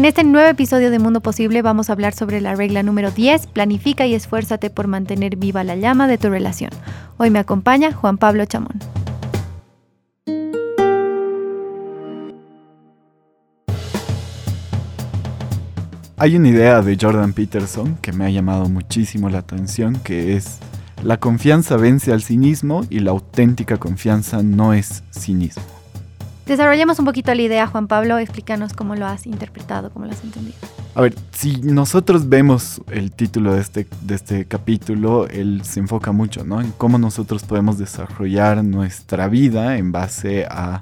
En este nuevo episodio de Mundo Posible vamos a hablar sobre la regla número 10, planifica y esfuérzate por mantener viva la llama de tu relación. Hoy me acompaña Juan Pablo Chamón. Hay una idea de Jordan Peterson que me ha llamado muchísimo la atención, que es la confianza vence al cinismo y la auténtica confianza no es cinismo. Desarrollemos un poquito la idea, Juan Pablo, explícanos cómo lo has interpretado, cómo lo has entendido. A ver, si nosotros vemos el título de este, de este capítulo, él se enfoca mucho, ¿no? En cómo nosotros podemos desarrollar nuestra vida en base a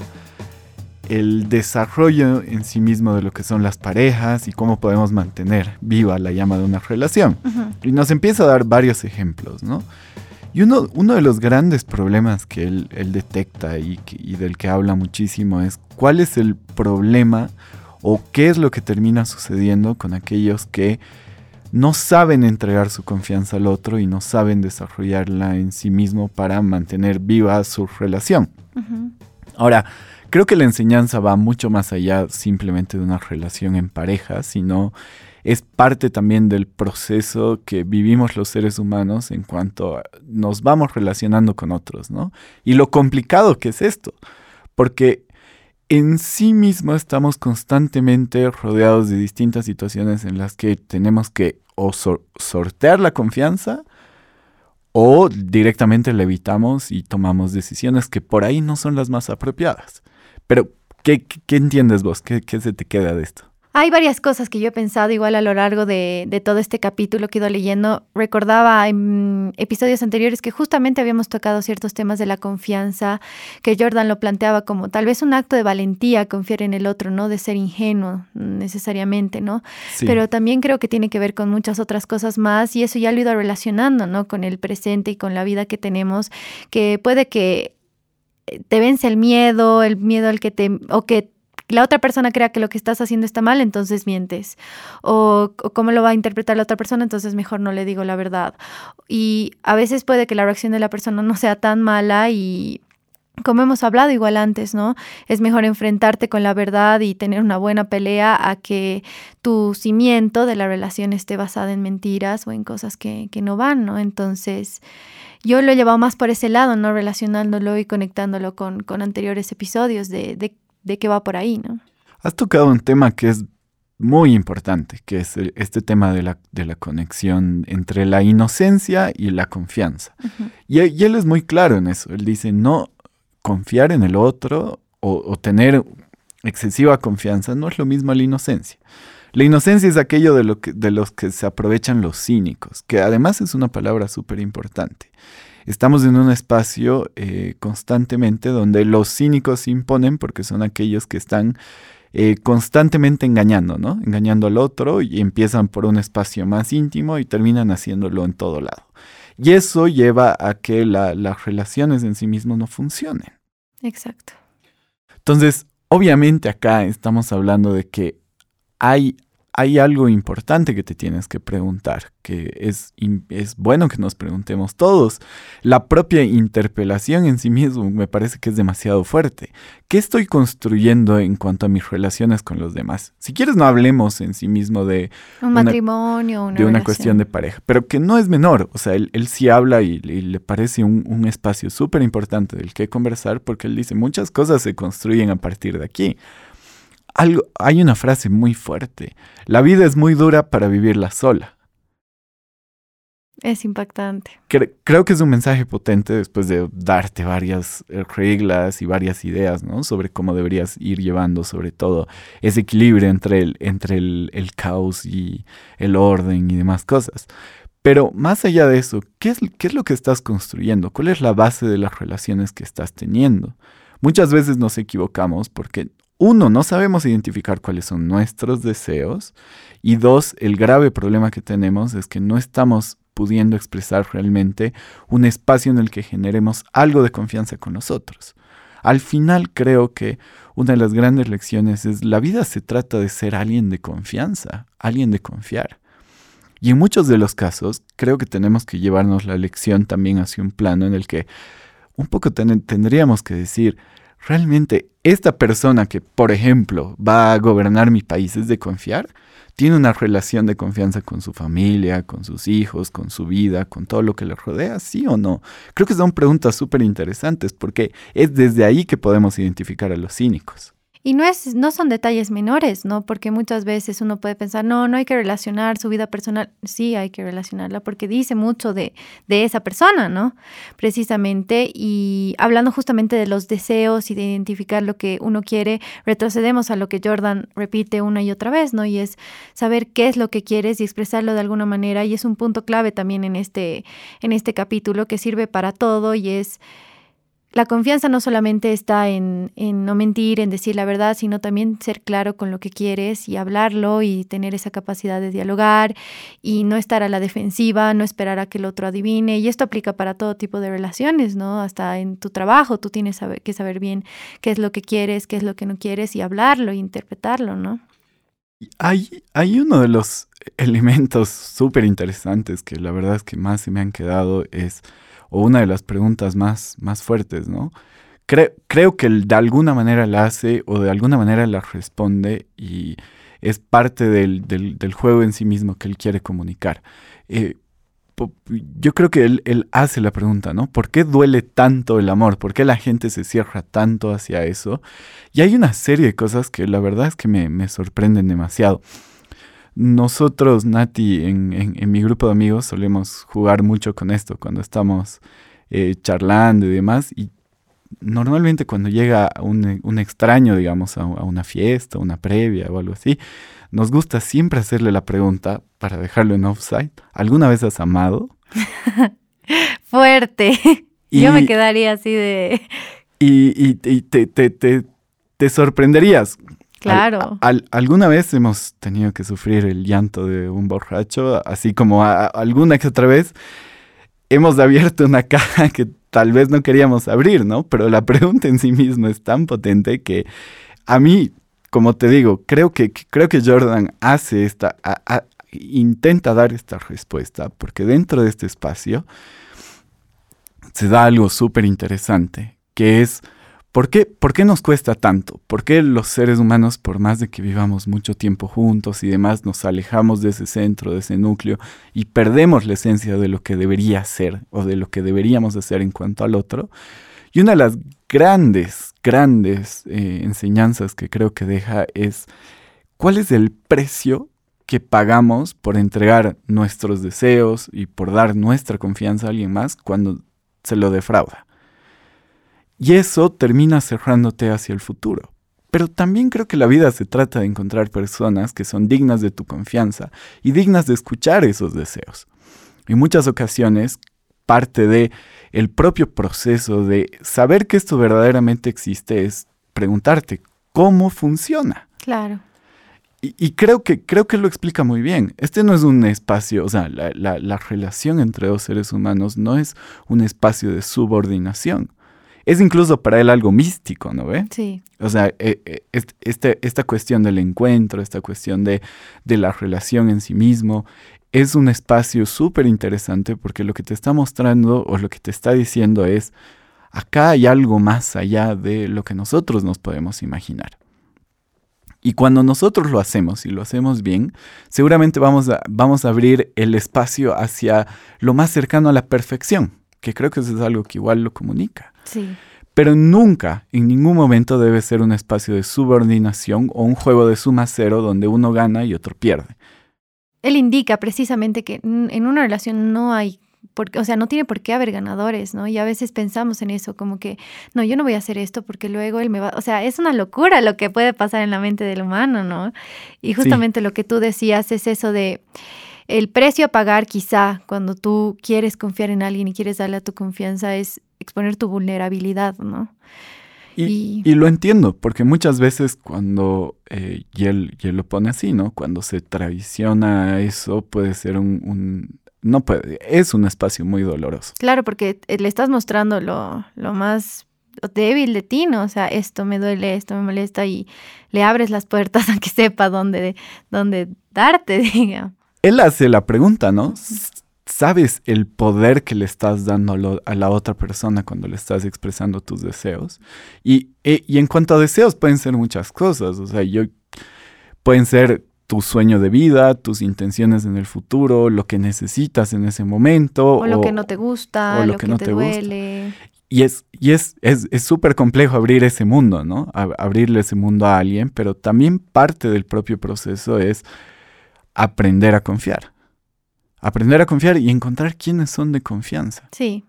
el desarrollo en sí mismo de lo que son las parejas y cómo podemos mantener viva la llama de una relación. Y nos empieza a dar varios ejemplos, ¿no? Y uno, uno de los grandes problemas que él, detecta y, y, del que habla muchísimo es cuál es el problema o qué es lo que termina sucediendo con aquellos que no saben entregar su confianza al otro y no saben desarrollarla en sí mismo para mantener viva su relación. Ahora, creo que la enseñanza va mucho más allá simplemente de una relación en pareja, sino es parte también del proceso que vivimos los seres humanos en cuanto nos vamos relacionando con otros, ¿no? Y lo complicado que es esto, porque en sí mismo estamos constantemente rodeados de distintas situaciones en las que tenemos que o sortear la confianza o directamente la evitamos y tomamos decisiones que por ahí no son las más apropiadas. Pero, ¿qué, entiendes vos? ¿Qué, ¿Qué se te queda de esto? Hay varias cosas que yo he pensado igual a lo largo de, todo este capítulo que he ido leyendo. Recordaba en episodios anteriores que justamente habíamos tocado ciertos temas de la confianza, que Jordan lo planteaba como tal vez un acto de valentía confiar en el otro, ¿no? De ser ingenuo necesariamente, ¿no? Pero también creo que tiene que ver con muchas otras cosas más y eso ya lo he ido relacionando, ¿no? Con el presente y con la vida que tenemos, que puede que te vence el miedo, el miedo al que te, o que la otra persona crea que lo que estás haciendo está mal, entonces mientes. O, cómo lo va a interpretar la otra persona, entonces mejor no le digo la verdad. Y a veces puede que la reacción de la persona no sea tan mala y como hemos hablado igual antes, ¿no? Es mejor enfrentarte con la verdad y tener una buena pelea a que tu cimiento de la relación esté basada en mentiras o en cosas que, no van, ¿no? Entonces, yo lo he llevado más por ese lado, ¿no? Relacionándolo y conectándolo con, con anteriores episodios de de qué va por ahí, ¿no? Has tocado un tema que es muy importante, que es este tema de la, de la conexión entre la inocencia y la confianza. y, él es muy claro en eso. Él dice, no confiar en el otro o, tener excesiva confianza no es lo mismo a la inocencia. La inocencia es aquello de, lo que, de los que se aprovechan los cínicos, que además es una palabra súper importante. Estamos en un espacio eh, constantemente donde los cínicos se imponen porque son aquellos que están eh, constantemente engañando, ¿no? Engañando al otro y empiezan por un espacio más íntimo y terminan haciéndolo en todo lado. Y eso lleva a que las relaciones en sí mismas no funcionen. Exacto. Entonces, obviamente acá estamos hablando de que hay hay algo importante que te tienes que preguntar, que es, es bueno que nos preguntemos todos. La propia interpelación en sí mismo me parece que es demasiado fuerte. ¿Qué estoy construyendo en cuanto a mis relaciones con los demás? Si quieres no hablemos en sí mismo de un matrimonio, una de una cuestión de pareja, pero que no es menor. O sea, él, sí habla y, le parece un, un espacio súper importante del que conversar porque él dice muchas cosas se construyen a partir de aquí hay una frase muy fuerte. La vida es muy dura para vivirla sola. Es impactante. creo que es un mensaje potente después de darte varias eh, reglas y varias ideas, ¿no? Sobre cómo deberías ir llevando, sobre todo, ese equilibrio entre el, entre el, caos y el orden y demás cosas. Pero más allá de eso, ¿qué es, ¿qué es lo que estás construyendo? ¿Cuál es la base de las relaciones que estás teniendo? Muchas veces nos equivocamos porque uno, no sabemos identificar cuáles son nuestros deseos. Y dos, el grave problema que tenemos es que no estamos pudiendo expresar realmente un espacio en el que generemos algo de confianza con nosotros. Al final creo que una de las grandes lecciones es la vida se trata de ser alguien de confianza, alguien de confiar. Y en muchos de los casos creo que tenemos que llevarnos la lección también hacia un plano en el que un poco tendríamos que decir, ¿realmente esta persona que, por ejemplo, va a gobernar mi país es de confiar? ¿Tiene una relación de confianza con su familia, con sus hijos, con su vida, con todo lo que le rodea? ¿Sí o no? Creo que son preguntas súper interesantes porque es desde ahí que podemos identificar a los cínicos. Y no, es, no son detalles menores, ¿no? Porque muchas veces uno puede pensar, no, no hay que relacionar su vida personal. Sí, hay que relacionarla porque dice mucho de, de esa persona, ¿no? Precisamente. Y hablando justamente de los deseos y de identificar lo que uno quiere, retrocedemos a lo que Jordan repite una y otra vez, ¿no? Y es saber qué es lo que quieres y expresarlo de alguna manera. Y es un punto clave también en este, en este capítulo que sirve para todo y es la confianza no solamente está en, no mentir, en decir la verdad, sino también ser claro con lo que quieres y hablarlo y tener esa capacidad de dialogar y no estar a la defensiva, no esperar a que el otro adivine. Y esto aplica para todo tipo de relaciones, ¿no? Hasta en tu trabajo tú tienes que saber bien qué es lo que quieres, qué es lo que no quieres y hablarlo e interpretarlo, ¿no? Hay, hay uno de los elementos súper interesantes que la verdad es que más se me han quedado es o una de las preguntas más, más fuertes, ¿no? creo que de alguna manera la hace o de alguna manera la responde y es parte del, juego en sí mismo que él quiere comunicar. Eh, yo creo que él, hace la pregunta, ¿no? ¿Por qué duele tanto el amor? ¿Por qué la gente se cierra tanto hacia eso? Y hay una serie de cosas que la verdad es que me, me sorprenden demasiado. Nosotros, Nati, en, mi grupo de amigos solemos jugar mucho con esto cuando estamos eh, charlando y demás. Y normalmente cuando llega un, extraño, digamos, a, una fiesta, una previa o algo así, nos gusta siempre hacerle la pregunta para dejarlo en offside. ¿Alguna vez has amado? Fuerte. Yo me quedaría así de... Y, te, te sorprenderías. Claro. ¿Alguna vez hemos tenido que sufrir el llanto de un borracho? Así como alguna que otra vez hemos abierto una caja que tal vez no queríamos abrir, ¿no? Pero la pregunta en sí misma es tan potente que a mí, como te digo, creo que, creo que Jordan hace esta, intenta dar esta respuesta, porque dentro de este espacio se da algo súper interesante, que es ¿Por qué, ¿Por qué nos cuesta tanto? ¿Por qué los seres humanos, por más de que vivamos mucho tiempo juntos y demás, nos alejamos de ese centro, de ese núcleo y perdemos la esencia de lo que debería ser o de lo que deberíamos hacer en cuanto al otro? Y una de las grandes, grandes eh, enseñanzas que creo que deja es cuál es el precio que pagamos por entregar nuestros deseos y por dar nuestra confianza a alguien más cuando se lo defrauda. Y eso termina cerrándote hacia el futuro. Pero también creo que la vida se trata de encontrar personas que son dignas de tu confianza y dignas de escuchar esos deseos. En muchas ocasiones, parte de el propio proceso de saber que esto verdaderamente existe es preguntarte cómo funciona. Claro. Y, creo, que, creo que lo explica muy bien. Este no es un espacio, o sea, la, la relación entre dos seres humanos no es un espacio de subordinación es incluso para él algo místico, ¿no ve? Sí. O sea, eh, eh, este, esta cuestión del encuentro, esta cuestión de, de la relación en sí mismo, es un espacio súper interesante porque lo que te está mostrando o lo que te está diciendo es, acá hay algo más allá de lo que nosotros nos podemos imaginar. Y cuando nosotros lo hacemos y lo hacemos bien, seguramente vamos a, vamos a abrir el espacio hacia lo más cercano a la perfección, que creo que eso es algo que igual lo comunica. Pero nunca, en ningún momento debe ser un espacio de subordinación o un juego de suma cero donde uno gana y otro pierde. Él indica precisamente que en una relación no hay porque, o sea, no tiene por qué haber ganadores, ¿no? Y a veces pensamos en eso, como que, no, yo no voy a hacer esto porque luego él me va, o sea, es una locura lo que puede pasar en la mente del humano, ¿no? Y justamente lo que tú decías es eso de el precio a pagar quizá cuando tú quieres confiar en alguien y quieres darle a tu confianza es exponer tu vulnerabilidad, ¿no? Y, lo entiendo, porque muchas veces cuando, eh, y, él, lo pone así, ¿no? Cuando se traiciona eso puede ser un, no puede, es un espacio muy doloroso. Claro, porque le estás mostrando lo, lo más débil de ti, ¿no? O sea, esto me duele, esto me molesta y le abres las puertas a que sepa dónde, dónde darte, diga. Él hace la pregunta, ¿no? sabes el poder que le estás dando a, la otra persona cuando le estás expresando tus deseos. Y, e, y, en cuanto a deseos, pueden ser muchas cosas. O sea, yo, pueden ser tu sueño de vida, tus intenciones en el futuro, lo que necesitas en ese momento. O, lo que no te gusta, o lo, que, no te, duele. Y es y es súper complejo abrir ese mundo, ¿no? abrirle ese mundo a alguien, pero también parte del propio proceso es aprender a confiar. Aprender a confiar y encontrar quiénes son de confianza. Sí.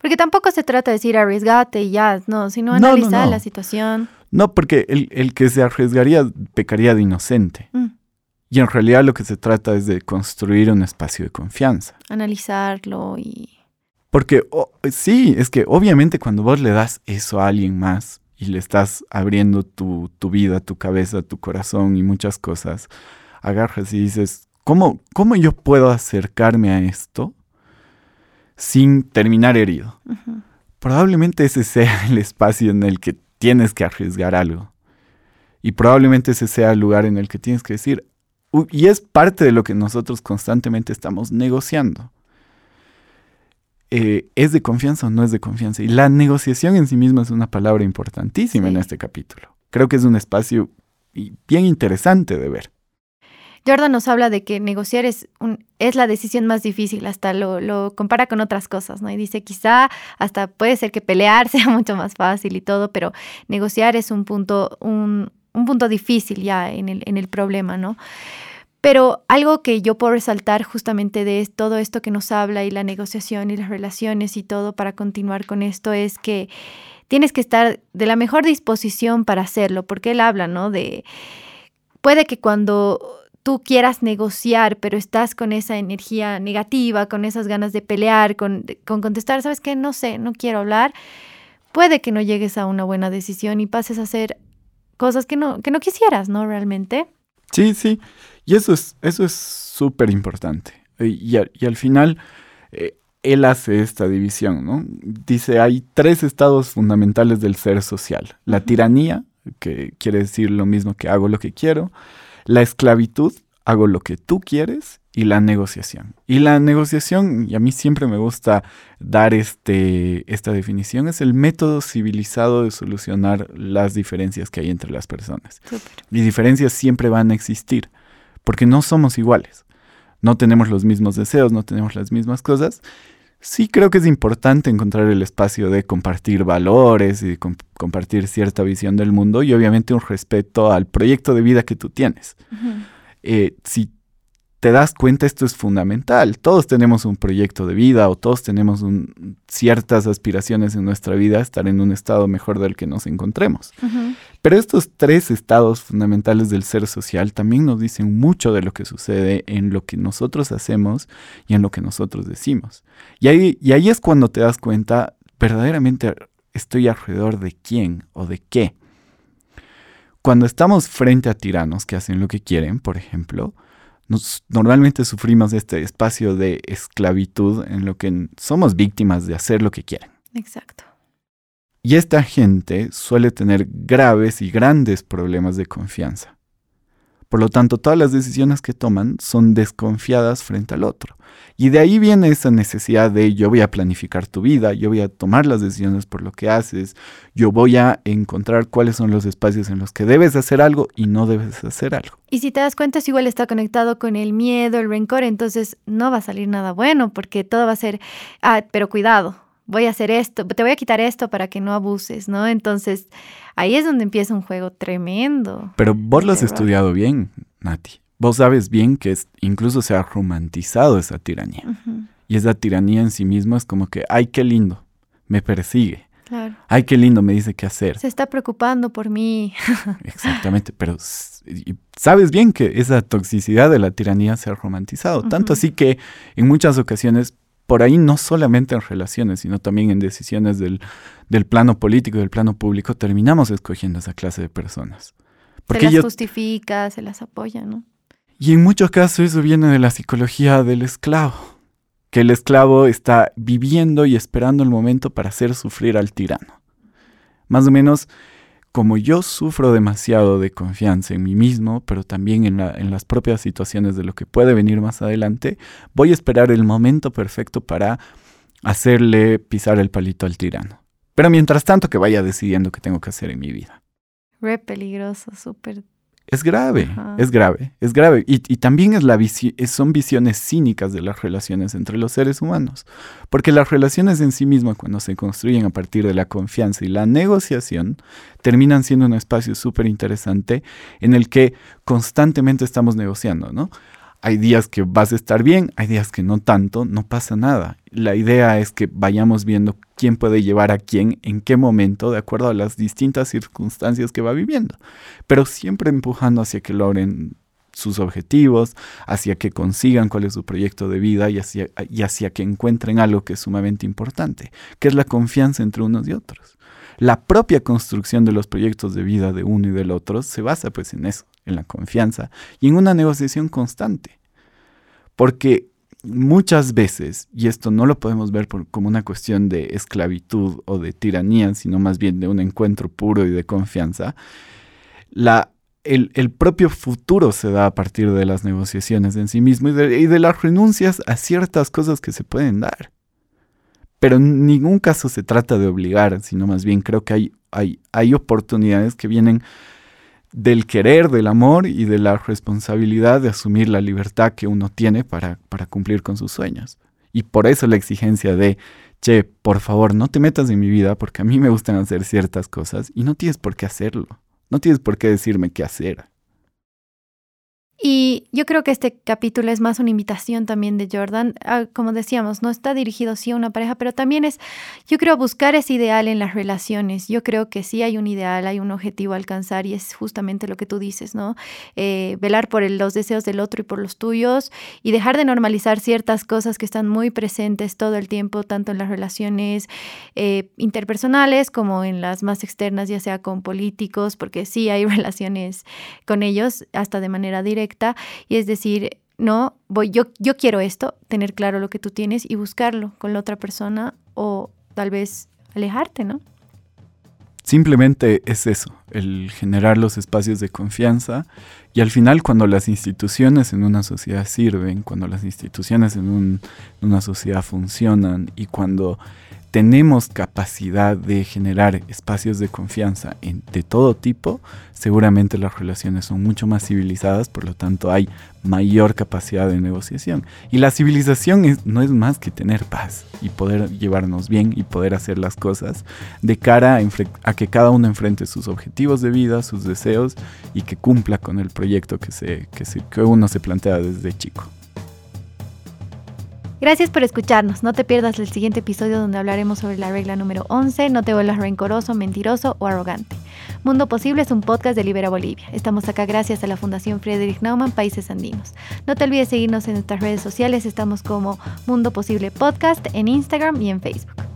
Porque tampoco se trata de decir arriesgate y ya, no, sino analizar la situación. No, porque el, que se arriesgaría pecaría de inocente. Mm. Y en realidad lo que se trata es de construir un espacio de confianza. Analizarlo y... Porque sí, es que obviamente cuando vos le das eso a alguien más y le estás abriendo tu, tu vida, tu cabeza, tu corazón y muchas cosas, agarras y dices, ¿cómo, ¿cómo yo puedo acercarme a esto sin terminar herido? Probablemente ese sea el espacio en el que tienes que arriesgar algo. Y probablemente ese sea el lugar en el que tienes que decir, y es parte de lo que nosotros constantemente estamos negociando. Eh, ¿Es de confianza o no es de confianza? Y la negociación en sí misma es una palabra importantísima en este capítulo. Creo que es un espacio bien interesante de ver. Jordan nos habla de que negociar es, es la decisión más difícil, hasta lo, lo, compara con otras cosas, ¿no? Y dice, quizá hasta puede ser que pelear sea mucho más fácil y todo, pero negociar es un punto, un, un punto difícil ya en el, en el problema, ¿no? Pero algo que yo puedo resaltar justamente de todo esto que nos habla y la negociación y las relaciones y todo para continuar con esto es que tienes que estar de la mejor disposición para hacerlo, porque él habla, ¿no? De, puede que cuando tú quieras negociar, pero estás con esa energía negativa, con esas ganas de pelear, con, con contestar, ¿sabes qué? No sé, no quiero hablar, puede que no llegues a una buena decisión y pases a hacer cosas que no, que no quisieras, ¿no? Realmente. Sí, sí. Y eso es eso es súper importante. Y, al final, eh, él hace esta división, ¿no? Dice, hay tres estados fundamentales del ser social. La tiranía, que quiere decir lo mismo que hago lo que quiero. La esclavitud, hago lo que tú quieres y la negociación. Y la negociación, y a mí siempre me gusta dar este, esta definición, es el método civilizado de solucionar las diferencias que hay entre las personas. Y diferencias siempre van a existir, porque no somos iguales. No tenemos los mismos deseos, no tenemos las mismas cosas. Sí creo que es importante encontrar el espacio de compartir valores y compartir cierta visión del mundo y obviamente un respeto al proyecto de vida que tú tienes. Eh, si te das cuenta, esto es fundamental. Todos tenemos un proyecto de vida o todos tenemos ciertas aspiraciones en nuestra vida, estar en un estado mejor del que nos encontremos. Pero estos tres estados fundamentales del ser social también nos dicen mucho de lo que sucede en lo que nosotros hacemos y en lo que nosotros decimos. Y ahí, y ahí es cuando te das cuenta, verdaderamente estoy alrededor de quién o de qué. Cuando estamos frente a tiranos que hacen lo que quieren, por ejemplo, normalmente sufrimos este espacio de esclavitud en lo que somos víctimas de hacer lo que quieren. Exacto. Y esta gente suele tener graves y grandes problemas de confianza. Por lo tanto, todas las decisiones que toman son desconfiadas frente al otro. Y de ahí viene esa necesidad de yo voy a planificar tu vida, yo voy a tomar las decisiones por lo que haces, yo voy a encontrar cuáles son los espacios en los que debes hacer algo y no debes hacer algo. Y si te das cuenta, es igual está conectado con el miedo, el rencor, entonces no va a salir nada bueno porque todo va a ser, ah, pero cuidado, voy a hacer esto, te voy a quitar esto para que no abuses, ¿no? Entonces ahí es donde empieza un juego tremendo. Pero vos lo has estudiado bien, Nati. Vos sabes bien que incluso se ha romantizado esa tiranía. Y esa tiranía en sí misma es como que, ay, qué lindo, me persigue. Claro. Ay, qué lindo, me dice qué hacer. Se está preocupando por mí. Exactamente, pero sabes bien que esa toxicidad de la tiranía se ha romantizado. Tanto así que en muchas ocasiones, por ahí no solamente en relaciones, sino también en decisiones del, del plano político, del plano público, terminamos escogiendo esa clase de personas. Porque se las justifica, se las apoya, ¿no? Y en muchos casos eso viene de la psicología del esclavo, que el esclavo está viviendo y esperando el momento para hacer sufrir al tirano. Más o menos como yo sufro demasiado de confianza en mí mismo, pero también en, las propias situaciones de lo que puede venir más adelante, voy a esperar el momento perfecto para hacerle pisar el palito al tirano. Pero mientras tanto que vaya decidiendo qué tengo que hacer en mi vida. Re peligroso, súper es grave, es grave, es grave. Y, también es la son visiones cínicas de las relaciones entre los seres humanos. Porque las relaciones en sí mismas, cuando se construyen a partir de la confianza y la negociación, terminan siendo un espacio súper interesante en el que constantemente estamos negociando, ¿no? Hay días que vas a estar bien, hay días que no tanto, no pasa nada. La idea es que vayamos viendo quién puede llevar a quién, en qué momento, de acuerdo a las distintas circunstancias que va viviendo. Pero siempre empujando hacia que logren sus objetivos, hacia que consigan cuál es su proyecto de vida y hacia, que encuentren algo que es sumamente importante, que es la confianza entre unos y otros. La propia construcción de los proyectos de vida de uno y del otro se basa pues en eso en la confianza y en una negociación constante. Porque muchas veces, y esto no lo podemos ver como una cuestión de esclavitud o de tiranía, sino más bien de un encuentro puro y de confianza, la, el, propio futuro se da a partir de las negociaciones en sí mismo y de, las renuncias a ciertas cosas que se pueden dar. Pero en ningún caso se trata de obligar, sino más bien creo que hay, hay, hay oportunidades que vienen del querer, del amor y de la responsabilidad de asumir la libertad que uno tiene para, para cumplir con sus sueños. Y por eso la exigencia de, che, por favor, no te metas en mi vida porque a mí me gustan hacer ciertas cosas y no tienes por qué hacerlo. No tienes por qué decirme qué hacer. Y yo creo que este capítulo es más una invitación también de Jordan. Ah, como decíamos, no está dirigido sí a una pareja, pero también es, yo creo, buscar ese ideal en las relaciones. Yo creo que sí hay un ideal, hay un objetivo a alcanzar y es justamente lo que tú dices, ¿no? Eh, velar por los deseos del otro y por los tuyos y dejar de normalizar ciertas cosas que están muy presentes todo el tiempo, tanto en las relaciones eh, interpersonales como en las más externas, ya sea con políticos, porque sí hay relaciones con ellos hasta de manera directa y es decir, no, voy, yo, yo quiero esto, tener claro lo que tú tienes y buscarlo con la otra persona o tal vez alejarte, ¿no? Simplemente es eso, el generar los espacios de confianza y al final cuando las instituciones en una sociedad sirven, cuando las instituciones en, en una sociedad funcionan y cuando tenemos capacidad de generar espacios de confianza de todo tipo, seguramente las relaciones son mucho más civilizadas, por lo tanto hay mayor capacidad de negociación. Y la civilización no es más que tener paz y poder llevarnos bien y poder hacer las cosas de cara a, que cada uno enfrente sus objetivos de vida, sus deseos y que cumpla con el proyecto que, se, que, que uno se plantea desde chico. Gracias por escucharnos. No te pierdas el siguiente episodio donde hablaremos sobre la regla número 11, no te vuelvas rencoroso, mentiroso o arrogante. Mundo Posible es un podcast de Libera Bolivia. Estamos acá gracias a la Fundación Friedrich Naumann Países Andinos. No te olvides seguirnos en nuestras redes sociales. Estamos como Mundo Posible Podcast en Instagram y en Facebook.